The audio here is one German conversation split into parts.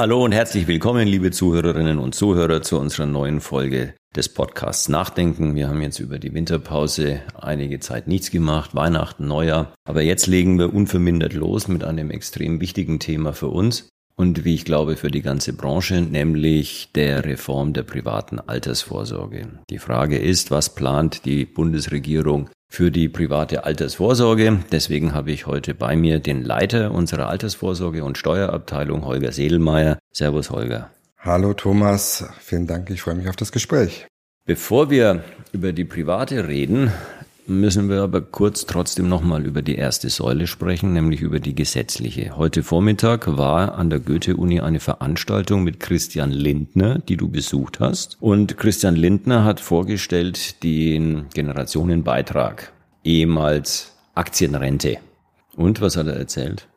Hallo und herzlich willkommen, liebe Zuhörerinnen und Zuhörer, zu unserer neuen Folge des Podcasts Nachdenken. Wir haben jetzt über die Winterpause einige Zeit nichts gemacht, Weihnachten, Neujahr. Aber jetzt legen wir unvermindert los mit einem extrem wichtigen Thema für uns und wie ich glaube für die ganze Branche, nämlich der Reform der privaten Altersvorsorge. Die Frage ist, was plant die Bundesregierung für die private Altersvorsorge. Deswegen habe ich heute bei mir den Leiter unserer Altersvorsorge und Steuerabteilung, Holger Sedelmeier. Servus, Holger. Hallo, Thomas. Vielen Dank. Ich freue mich auf das Gespräch. Bevor wir über die private reden, müssen wir aber kurz trotzdem nochmal über die erste Säule sprechen, nämlich über die gesetzliche. Heute Vormittag war an der Goethe-Uni eine Veranstaltung mit Christian Lindner, die du besucht hast. Und Christian Lindner hat vorgestellt den Generationenbeitrag, ehemals Aktienrente. Und was hat er erzählt?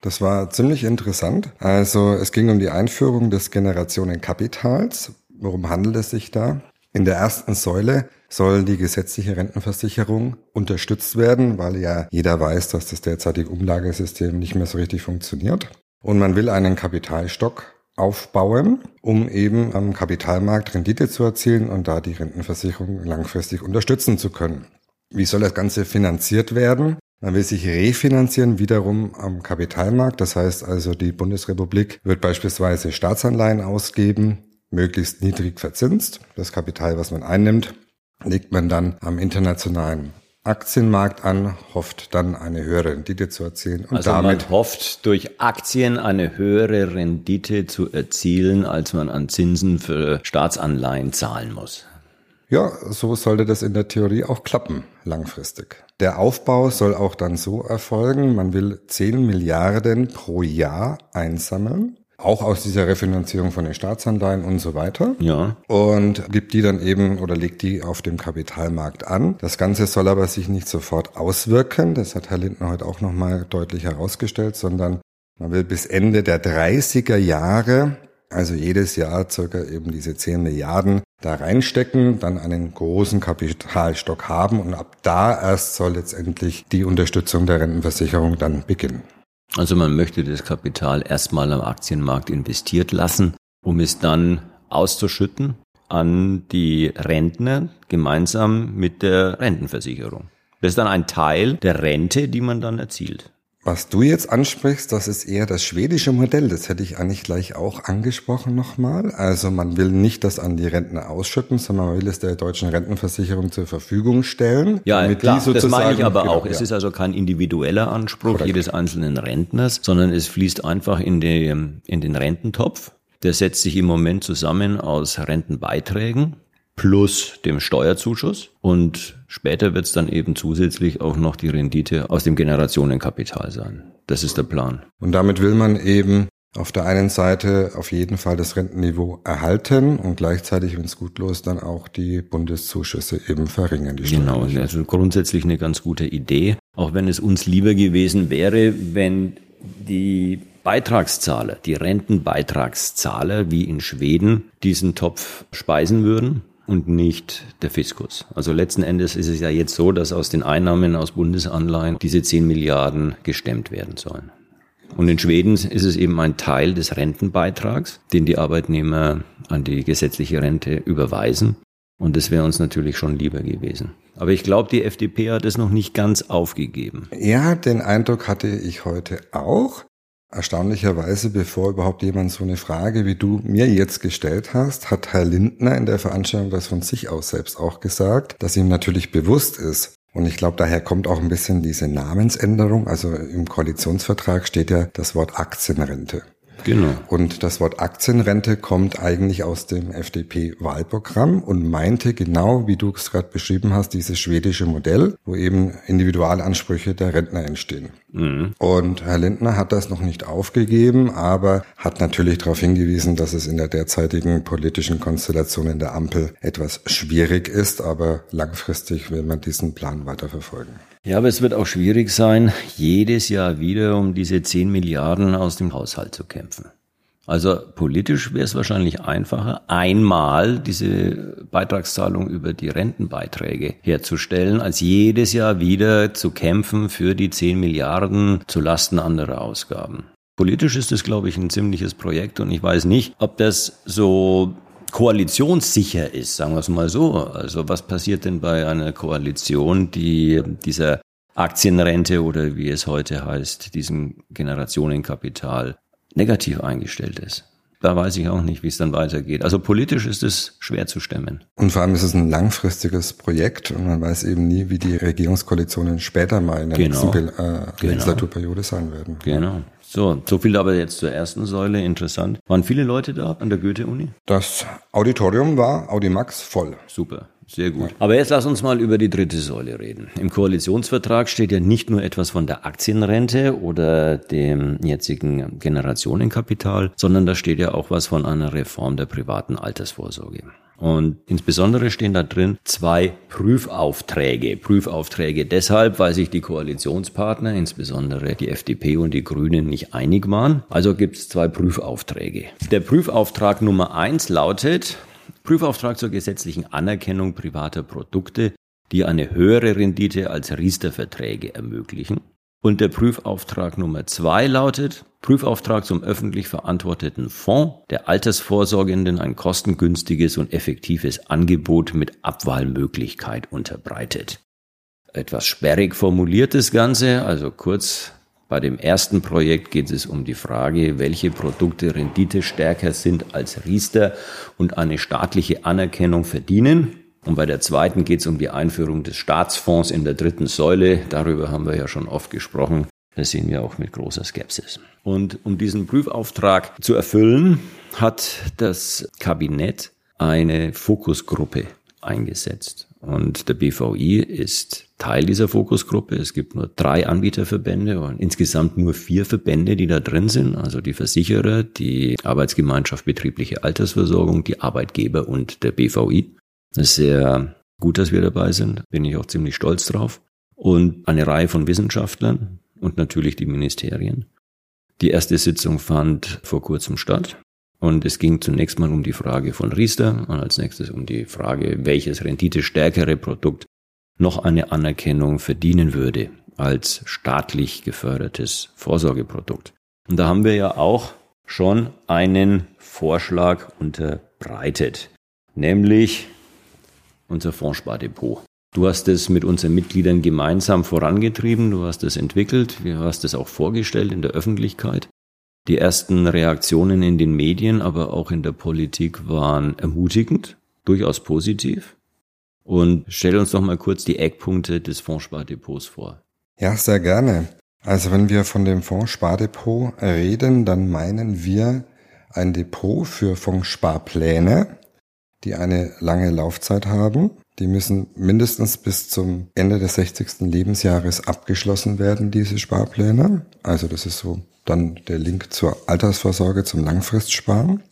Das war ziemlich interessant. Also es ging um die Einführung des Generationenkapitals. Worum handelt es sich da? In der ersten Säule soll die gesetzliche Rentenversicherung unterstützt werden, weil ja jeder weiß, dass das derzeitige Umlagesystem nicht mehr so richtig funktioniert. Und man will einen Kapitalstock aufbauen, um eben am Kapitalmarkt Rendite zu erzielen und da die Rentenversicherung langfristig unterstützen zu können. Wie soll das Ganze finanziert werden? Man will sich refinanzieren wiederum am Kapitalmarkt. Das heißt also, die Bundesrepublik wird beispielsweise Staatsanleihen ausgeben, möglichst niedrig verzinst. Das Kapital, was man einnimmt, legt man dann am internationalen Aktienmarkt an, hofft dann eine höhere Rendite zu erzielen. Und also damit man hofft durch Aktien eine höhere Rendite zu erzielen, als man an Zinsen für Staatsanleihen zahlen muss. Ja, so sollte das in der Theorie auch klappen, langfristig. Der Aufbau soll auch dann so erfolgen, man will 10 Milliarden pro Jahr einsammeln auch aus dieser Refinanzierung von den Staatsanleihen und so weiter. Ja. Und gibt die dann eben oder legt die auf dem Kapitalmarkt an. Das Ganze soll aber sich nicht sofort auswirken. Das hat Herr Lindner heute auch nochmal deutlich herausgestellt, sondern man will bis Ende der 30er Jahre, also jedes Jahr circa eben diese 10 Milliarden da reinstecken, dann einen großen Kapitalstock haben und ab da erst soll letztendlich die Unterstützung der Rentenversicherung dann beginnen. Also man möchte das Kapital erstmal am Aktienmarkt investiert lassen, um es dann auszuschütten an die Rentner gemeinsam mit der Rentenversicherung. Das ist dann ein Teil der Rente, die man dann erzielt. Was du jetzt ansprichst, das ist eher das schwedische Modell. Das hätte ich eigentlich gleich auch angesprochen nochmal. Also man will nicht das an die Rentner ausschütten, sondern man will es der deutschen Rentenversicherung zur Verfügung stellen. Ja, klar, das meine ich aber genau, auch. Ja. Es ist also kein individueller Anspruch Korrekt. jedes einzelnen Rentners, sondern es fließt einfach in, die, in den Rententopf. Der setzt sich im Moment zusammen aus Rentenbeiträgen plus dem Steuerzuschuss und später wird es dann eben zusätzlich auch noch die Rendite aus dem Generationenkapital sein. Das ist der Plan. Und damit will man eben auf der einen Seite auf jeden Fall das Rentenniveau erhalten und gleichzeitig, wenn es gut läuft, dann auch die Bundeszuschüsse eben verringern. Genau, also grundsätzlich eine ganz gute Idee. Auch wenn es uns lieber gewesen wäre, wenn die Beitragszahler, die Rentenbeitragszahler wie in Schweden diesen Topf speisen würden und nicht der Fiskus. Also letzten Endes ist es ja jetzt so, dass aus den Einnahmen aus Bundesanleihen diese 10 Milliarden gestemmt werden sollen. Und in Schweden ist es eben ein Teil des Rentenbeitrags, den die Arbeitnehmer an die gesetzliche Rente überweisen. Und das wäre uns natürlich schon lieber gewesen. Aber ich glaube, die FDP hat es noch nicht ganz aufgegeben. Ja, den Eindruck hatte ich heute auch. Erstaunlicherweise, bevor überhaupt jemand so eine Frage wie du mir jetzt gestellt hast, hat Herr Lindner in der Veranstaltung das von sich aus selbst auch gesagt, dass ihm natürlich bewusst ist, und ich glaube, daher kommt auch ein bisschen diese Namensänderung. Also im Koalitionsvertrag steht ja das Wort Aktienrente. Genau. Und das Wort Aktienrente kommt eigentlich aus dem FDP-Wahlprogramm und meinte genau, wie du es gerade beschrieben hast, dieses schwedische Modell, wo eben Individualansprüche der Rentner entstehen. Mhm. Und Herr Lindner hat das noch nicht aufgegeben, aber hat natürlich darauf hingewiesen, dass es in der derzeitigen politischen Konstellation in der Ampel etwas schwierig ist, aber langfristig will man diesen Plan weiterverfolgen. Ja, aber es wird auch schwierig sein, jedes Jahr wieder um diese 10 Milliarden aus dem Haushalt zu kämpfen. Also politisch wäre es wahrscheinlich einfacher, einmal diese Beitragszahlung über die Rentenbeiträge herzustellen, als jedes Jahr wieder zu kämpfen für die 10 Milliarden zu Lasten anderer Ausgaben. Politisch ist es, glaube ich, ein ziemliches Projekt und ich weiß nicht, ob das so koalitionssicher ist, sagen wir es mal so. Also was passiert denn bei einer Koalition, die dieser Aktienrente oder wie es heute heißt, diesem Generationenkapital negativ eingestellt ist? Da weiß ich auch nicht, wie es dann weitergeht. Also politisch ist es schwer zu stemmen. Und vor allem ist es ein langfristiges Projekt und man weiß eben nie, wie die Regierungskoalitionen später mal in der genau. nächsten äh, genau. Legislaturperiode sein werden. Genau. So, so viel aber jetzt zur ersten Säule. Interessant. Waren viele Leute da an der Goethe-Uni? Das Auditorium war Audimax voll. Super. Sehr gut. Aber jetzt lass uns mal über die dritte Säule reden. Im Koalitionsvertrag steht ja nicht nur etwas von der Aktienrente oder dem jetzigen Generationenkapital, sondern da steht ja auch was von einer Reform der privaten Altersvorsorge. Und insbesondere stehen da drin zwei Prüfaufträge. Prüfaufträge deshalb, weil sich die Koalitionspartner, insbesondere die FDP und die Grünen, nicht einig waren. Also gibt es zwei Prüfaufträge. Der Prüfauftrag Nummer eins lautet, Prüfauftrag zur gesetzlichen Anerkennung privater Produkte, die eine höhere Rendite als Riester-Verträge ermöglichen. Und der Prüfauftrag Nummer zwei lautet, Prüfauftrag zum öffentlich verantworteten Fonds der Altersvorsorgenden ein kostengünstiges und effektives Angebot mit Abwahlmöglichkeit unterbreitet. Etwas sperrig formuliert das Ganze, also kurz bei dem ersten Projekt geht es um die Frage, welche Produkte renditestärker sind als Riester und eine staatliche Anerkennung verdienen. Und bei der zweiten geht es um die Einführung des Staatsfonds in der dritten Säule. Darüber haben wir ja schon oft gesprochen. Das sehen wir auch mit großer Skepsis. Und um diesen Prüfauftrag zu erfüllen, hat das Kabinett eine Fokusgruppe eingesetzt. Und der BVI ist Teil dieser Fokusgruppe. Es gibt nur drei Anbieterverbände und insgesamt nur vier Verbände, die da drin sind. Also die Versicherer, die Arbeitsgemeinschaft betriebliche Altersversorgung, die Arbeitgeber und der BVI. Das ist sehr gut, dass wir dabei sind. Bin ich auch ziemlich stolz drauf. Und eine Reihe von Wissenschaftlern und natürlich die Ministerien. Die erste Sitzung fand vor kurzem statt. Und es ging zunächst mal um die Frage von Riester und als nächstes um die Frage, welches renditestärkere Produkt noch eine Anerkennung verdienen würde als staatlich gefördertes Vorsorgeprodukt. Und da haben wir ja auch schon einen Vorschlag unterbreitet, nämlich unser Fondspardepot. Du hast es mit unseren Mitgliedern gemeinsam vorangetrieben, du hast es entwickelt, du hast es auch vorgestellt in der Öffentlichkeit. Die ersten Reaktionen in den Medien, aber auch in der Politik waren ermutigend, durchaus positiv. Und stell uns doch mal kurz die Eckpunkte des Fondspardepots vor. Ja, sehr gerne. Also wenn wir von dem Fondspardepot reden, dann meinen wir ein Depot für Fondssparpläne, die eine lange Laufzeit haben. Die müssen mindestens bis zum Ende des 60. Lebensjahres abgeschlossen werden, diese Sparpläne. Also das ist so dann der Link zur Altersvorsorge, zum Langfristsparen.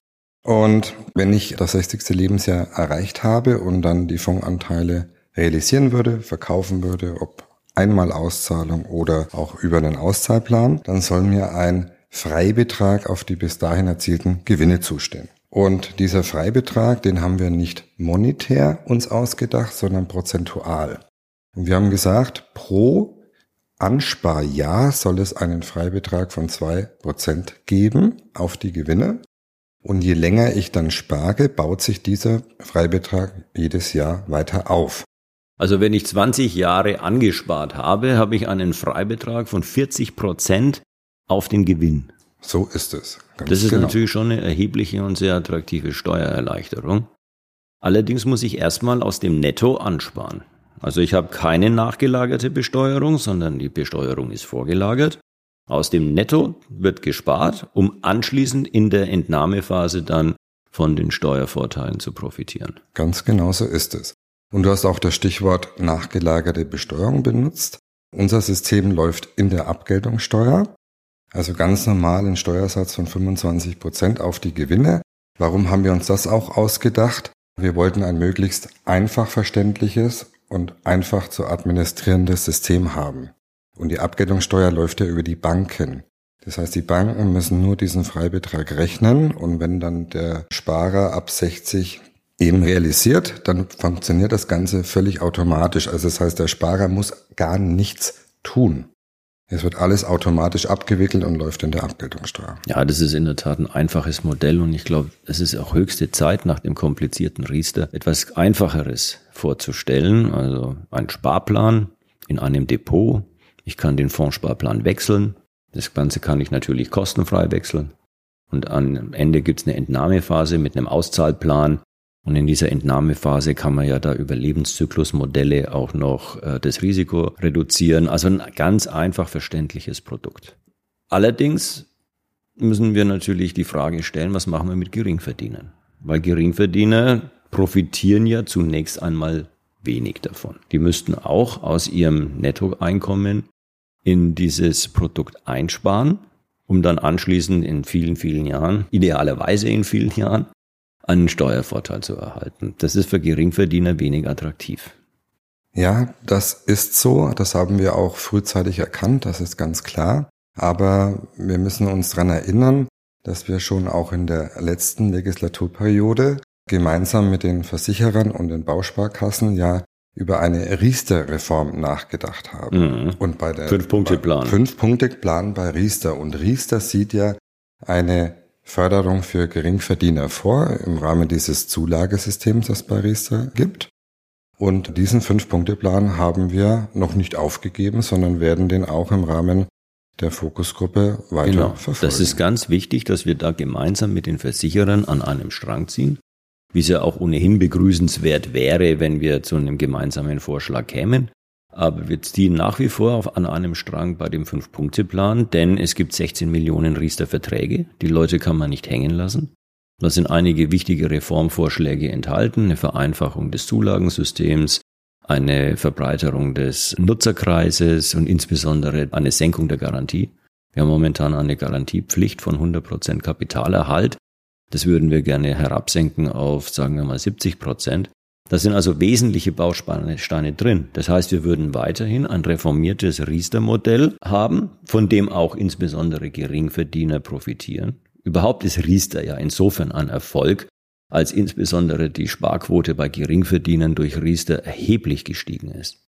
Und wenn ich das 60. Lebensjahr erreicht habe und dann die Fondsanteile realisieren würde, verkaufen würde, ob einmal Auszahlung oder auch über einen Auszahlplan, dann soll mir ein Freibetrag auf die bis dahin erzielten Gewinne zustehen. Und dieser Freibetrag, den haben wir nicht monetär uns ausgedacht, sondern prozentual. Und wir haben gesagt, pro Ansparjahr soll es einen Freibetrag von zwei Prozent geben auf die Gewinne. Und je länger ich dann spare, baut sich dieser Freibetrag jedes Jahr weiter auf. Also wenn ich 20 Jahre angespart habe, habe ich einen Freibetrag von 40 Prozent auf den Gewinn. So ist es. das ist genau. natürlich schon eine erhebliche und sehr attraktive Steuererleichterung. Allerdings muss ich erstmal aus dem Netto ansparen. Also ich habe keine nachgelagerte Besteuerung, sondern die Besteuerung ist vorgelagert. Aus dem Netto wird gespart, um anschließend in der Entnahmephase dann von den Steuervorteilen zu profitieren. Ganz genau so ist es. Und du hast auch das Stichwort nachgelagerte Besteuerung benutzt. Unser System läuft in der Abgeltungssteuer, also ganz normal ein Steuersatz von 25 Prozent auf die Gewinne. Warum haben wir uns das auch ausgedacht? Wir wollten ein möglichst einfach verständliches und einfach zu administrierendes System haben. Und die Abgeltungssteuer läuft ja über die Banken. Das heißt, die Banken müssen nur diesen Freibetrag rechnen und wenn dann der Sparer ab 60 eben realisiert, dann funktioniert das Ganze völlig automatisch. Also das heißt, der Sparer muss gar nichts tun. Es wird alles automatisch abgewickelt und läuft in der Abgeltungssteuer. Ja, das ist in der Tat ein einfaches Modell und ich glaube, es ist auch höchste Zeit, nach dem komplizierten Riester etwas Einfacheres vorzustellen. Also ein Sparplan in einem Depot. Ich kann den Fondssparplan wechseln. Das Ganze kann ich natürlich kostenfrei wechseln. Und am Ende gibt es eine Entnahmephase mit einem Auszahlplan, und in dieser Entnahmephase kann man ja da über Lebenszyklusmodelle auch noch äh, das Risiko reduzieren. Also ein ganz einfach verständliches Produkt. Allerdings müssen wir natürlich die Frage stellen, was machen wir mit Geringverdienern? Weil Geringverdiener profitieren ja zunächst einmal wenig davon. Die müssten auch aus ihrem Nettoeinkommen in dieses Produkt einsparen, um dann anschließend in vielen, vielen Jahren, idealerweise in vielen Jahren, einen Steuervorteil zu erhalten. Das ist für Geringverdiener wenig attraktiv. Ja, das ist so. Das haben wir auch frühzeitig erkannt. Das ist ganz klar. Aber wir müssen uns daran erinnern, dass wir schon auch in der letzten Legislaturperiode gemeinsam mit den Versicherern und den Bausparkassen ja über eine Riester-Reform nachgedacht haben. Mhm. Und bei der Fünf-Punkte-Plan. Fünf-Punkte-Plan bei Riester. Und Riester sieht ja eine Förderung für Geringverdiener vor im Rahmen dieses Zulagesystems, das bei Riester gibt. Und diesen Fünf-Punkte-Plan haben wir noch nicht aufgegeben, sondern werden den auch im Rahmen der Fokusgruppe weiter genau. verfolgen. Das ist ganz wichtig, dass wir da gemeinsam mit den Versicherern an einem Strang ziehen, wie es ja auch ohnehin begrüßenswert wäre, wenn wir zu einem gemeinsamen Vorschlag kämen. Aber wir ziehen nach wie vor auf, an einem Strang bei dem Fünf-Punkte-Plan, denn es gibt 16 Millionen Riester-Verträge. Die Leute kann man nicht hängen lassen. Da sind einige wichtige Reformvorschläge enthalten, eine Vereinfachung des Zulagensystems, eine Verbreiterung des Nutzerkreises und insbesondere eine Senkung der Garantie. Wir haben momentan eine Garantiepflicht von 100 Prozent Kapitalerhalt. Das würden wir gerne herabsenken auf, sagen wir mal, 70 Prozent. Da sind also wesentliche Bausteine drin. Das heißt, wir würden weiterhin ein reformiertes Riester-Modell haben, von dem auch insbesondere Geringverdiener profitieren. Überhaupt ist Riester ja insofern ein Erfolg, als insbesondere die Sparquote bei Geringverdienern durch Riester erheblich gestiegen ist.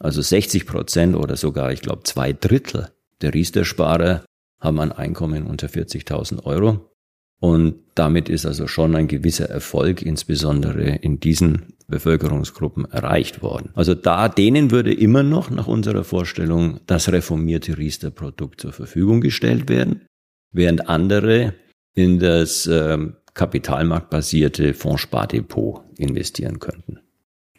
Also 60 Prozent oder sogar, ich glaube, zwei Drittel der Riester-Sparer haben ein Einkommen unter 40.000 Euro. Und damit ist also schon ein gewisser Erfolg, insbesondere in diesen Bevölkerungsgruppen erreicht worden. Also da, denen würde immer noch nach unserer Vorstellung das reformierte Riester-Produkt zur Verfügung gestellt werden, während andere in das äh, kapitalmarktbasierte Fondsspardepot investieren könnten.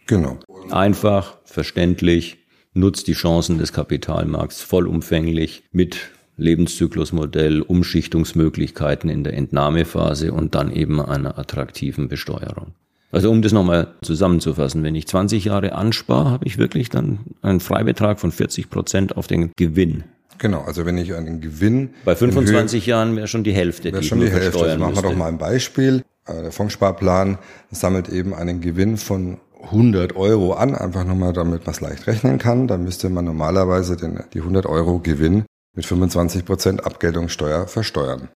Genau. Einfach, verständlich, nutzt die Chancen des Kapitalmarkts vollumfänglich mit Lebenszyklusmodell, Umschichtungsmöglichkeiten in der Entnahmephase und dann eben einer attraktiven Besteuerung. Also um das nochmal zusammenzufassen, wenn ich 20 Jahre anspare, habe ich wirklich dann einen Freibetrag von 40 Prozent auf den Gewinn. Genau, also wenn ich einen Gewinn. Bei 25 Jahren wäre schon die Hälfte. Wäre schon die Hälfte. Also machen wir doch mal ein Beispiel. Äh, der Fondssparplan sammelt eben einen Gewinn von 100 Euro an, einfach nochmal, damit man es leicht rechnen kann. Da müsste man normalerweise den, die 100 Euro Gewinn mit 25 Prozent Abgeltungssteuer versteuern.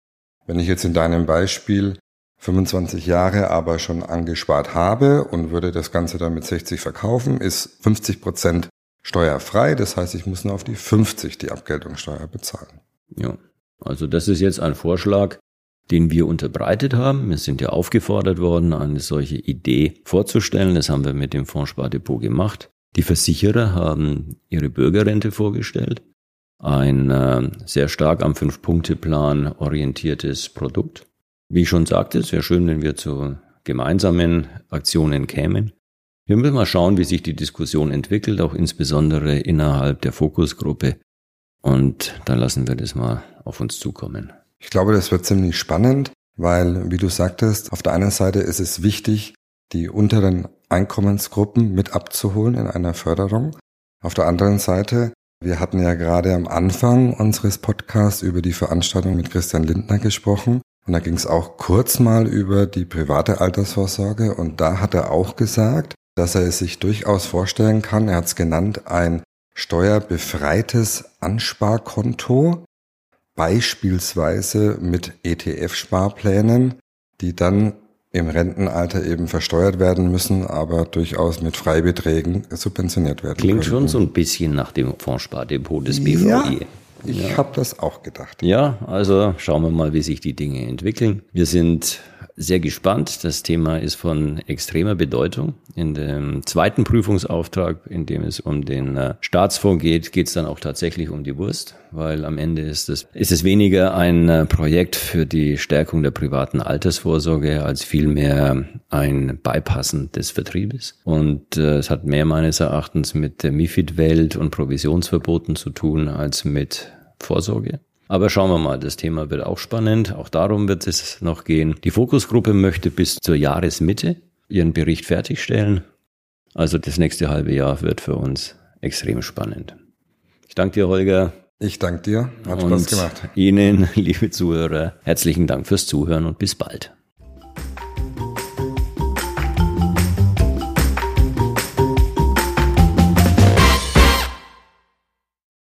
Wenn ich jetzt in deinem Beispiel 25 Jahre aber schon angespart habe und würde das Ganze dann mit 60 verkaufen, ist 50 Prozent steuerfrei. Das heißt, ich muss nur auf die 50 die Abgeltungssteuer bezahlen. Ja, also das ist jetzt ein Vorschlag, den wir unterbreitet haben. Wir sind ja aufgefordert worden, eine solche Idee vorzustellen. Das haben wir mit dem Fondsspardepot gemacht. Die Versicherer haben ihre Bürgerrente vorgestellt ein äh, sehr stark am Fünf-Punkte-Plan orientiertes Produkt. Wie ich schon sagte, es wäre schön, wenn wir zu gemeinsamen Aktionen kämen. Wir müssen mal schauen, wie sich die Diskussion entwickelt, auch insbesondere innerhalb der Fokusgruppe. Und dann lassen wir das mal auf uns zukommen. Ich glaube, das wird ziemlich spannend, weil, wie du sagtest, auf der einen Seite ist es wichtig, die unteren Einkommensgruppen mit abzuholen in einer Förderung. Auf der anderen Seite wir hatten ja gerade am Anfang unseres Podcasts über die Veranstaltung mit Christian Lindner gesprochen. Und da ging es auch kurz mal über die private Altersvorsorge. Und da hat er auch gesagt, dass er es sich durchaus vorstellen kann, er hat es genannt, ein steuerbefreites Ansparkonto, beispielsweise mit ETF-Sparplänen, die dann im Rentenalter eben versteuert werden müssen, aber durchaus mit Freibeträgen subventioniert werden Klingt könnten. schon so ein bisschen nach dem Fondspardepot des BVI. Ja, ich ja. habe das auch gedacht. Ja, also schauen wir mal, wie sich die Dinge entwickeln. Wir sind sehr gespannt. Das Thema ist von extremer Bedeutung. In dem zweiten Prüfungsauftrag, in dem es um den äh, Staatsfonds geht, geht es dann auch tatsächlich um die Wurst, weil am Ende ist es, ist es weniger ein äh, Projekt für die Stärkung der privaten Altersvorsorge als vielmehr ein Beipassen des Vertriebes. Und äh, es hat mehr meines Erachtens mit der MIFID-Welt und Provisionsverboten zu tun als mit Vorsorge. Aber schauen wir mal, das Thema wird auch spannend. Auch darum wird es noch gehen. Die Fokusgruppe möchte bis zur Jahresmitte ihren Bericht fertigstellen. Also das nächste halbe Jahr wird für uns extrem spannend. Ich danke dir, Holger. Ich danke dir. Hat Spaß gemacht. Ihnen, liebe Zuhörer, herzlichen Dank fürs Zuhören und bis bald.